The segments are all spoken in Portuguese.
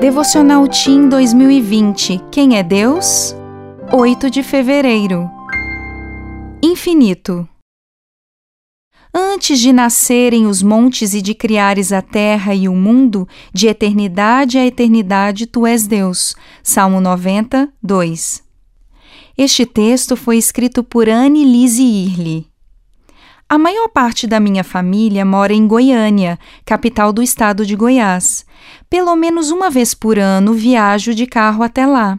Devocional Team 2020 Quem é Deus? 8 de fevereiro Infinito Antes de nascerem os montes e de criares a terra e o mundo, de eternidade a eternidade tu és Deus. Salmo 90, 2. Este texto foi escrito por Anne Lise Irle. A maior parte da minha família mora em Goiânia, capital do estado de Goiás. Pelo menos uma vez por ano viajo de carro até lá.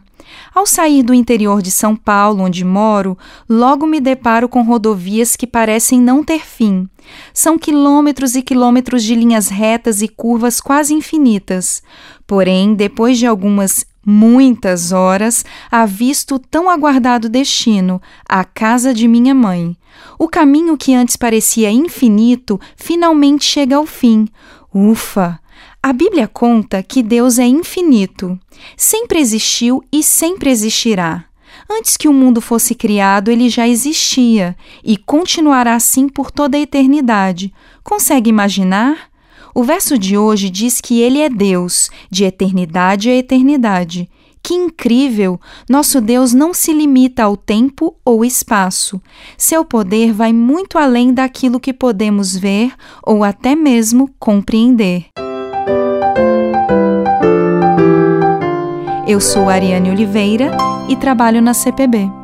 Ao sair do interior de São Paulo, onde moro, logo me deparo com rodovias que parecem não ter fim. São quilômetros e quilômetros de linhas retas e curvas quase infinitas. Porém, depois de algumas muitas horas, avisto o tão aguardado destino, a casa de minha mãe. O caminho que antes parecia infinito finalmente chega ao fim. Ufa! A Bíblia conta que Deus é infinito, sempre existiu e sempre existirá. Antes que o mundo fosse criado, ele já existia e continuará assim por toda a eternidade. Consegue imaginar? O verso de hoje diz que ele é Deus, de eternidade a eternidade. Que incrível! Nosso Deus não se limita ao tempo ou espaço. Seu poder vai muito além daquilo que podemos ver ou até mesmo compreender. Eu sou Ariane Oliveira e trabalho na CPB.